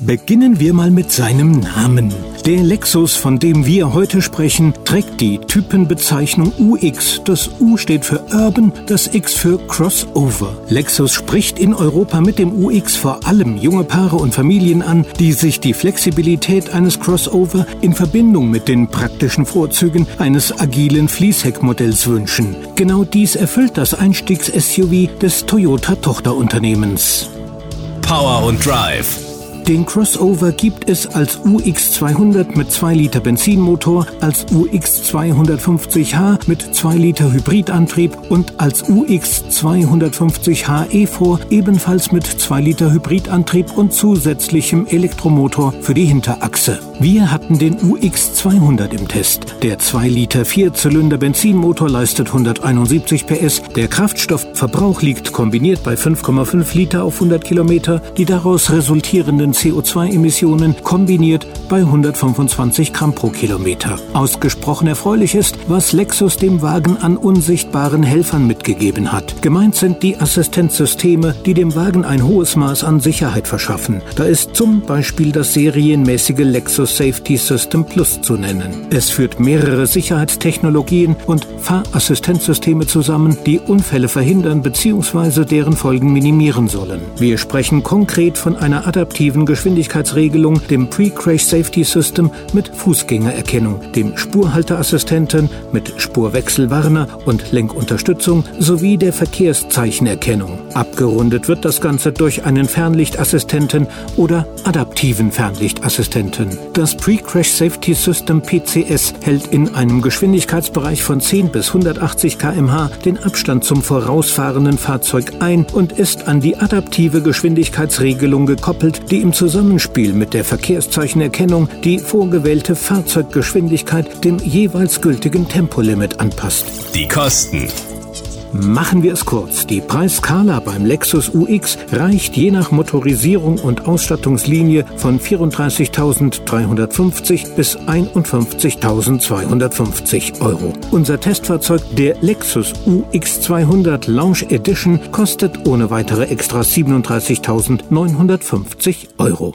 Beginnen wir mal mit seinem Namen. Der Lexus, von dem wir heute sprechen, trägt die Typenbezeichnung UX. Das U steht für Urban, das X für Crossover. Lexus spricht in Europa mit dem UX vor allem junge Paare und Familien an, die sich die Flexibilität eines Crossover in Verbindung mit den praktischen Vorzügen eines agilen Fließheckmodells wünschen. Genau dies erfüllt das Einstiegs-SUV des Toyota-Tochterunternehmens. Power und Drive den Crossover gibt es als UX200 mit 2 Liter Benzinmotor, als UX250h mit 2 Liter Hybridantrieb und als UX250h Evo ebenfalls mit 2 Liter Hybridantrieb und zusätzlichem Elektromotor für die Hinterachse. Wir hatten den UX200 im Test. Der 2 Liter Vierzylinder Benzinmotor leistet 171 PS. Der Kraftstoffverbrauch liegt kombiniert bei 5,5 Liter auf 100 Kilometer. Die daraus resultierenden CO2-Emissionen kombiniert bei 125 Gramm pro Kilometer. Ausgesprochen erfreulich ist, was Lexus dem Wagen an unsichtbaren Helfern mitgegeben hat. Gemeint sind die Assistenzsysteme, die dem Wagen ein hohes Maß an Sicherheit verschaffen. Da ist zum Beispiel das serienmäßige Lexus Safety System Plus zu nennen. Es führt mehrere Sicherheitstechnologien und Fahrassistenzsysteme zusammen, die Unfälle verhindern bzw. deren Folgen minimieren sollen. Wir sprechen konkret von einer adaptiven Geschwindigkeitsregelung, dem Pre-Crash Safety System mit Fußgängererkennung, dem Spurhalteassistenten mit Spurwechselwarner und Lenkunterstützung sowie der Verkehrszeichenerkennung. Abgerundet wird das Ganze durch einen Fernlichtassistenten oder adaptiven Fernlichtassistenten. Das Pre-Crash Safety System PCS hält in einem Geschwindigkeitsbereich von 10 bis 180 km/h den Abstand zum vorausfahrenden Fahrzeug ein und ist an die adaptive Geschwindigkeitsregelung gekoppelt, die im Zusammenspiel mit der Verkehrszeichenerkennung die vorgewählte Fahrzeuggeschwindigkeit dem jeweils gültigen Tempolimit anpasst. Die Kosten. Machen wir es kurz. Die Preiskala beim Lexus UX reicht je nach Motorisierung und Ausstattungslinie von 34.350 bis 51.250 Euro. Unser Testfahrzeug, der Lexus UX 200 Lounge Edition, kostet ohne weitere Extras 37.950 Euro.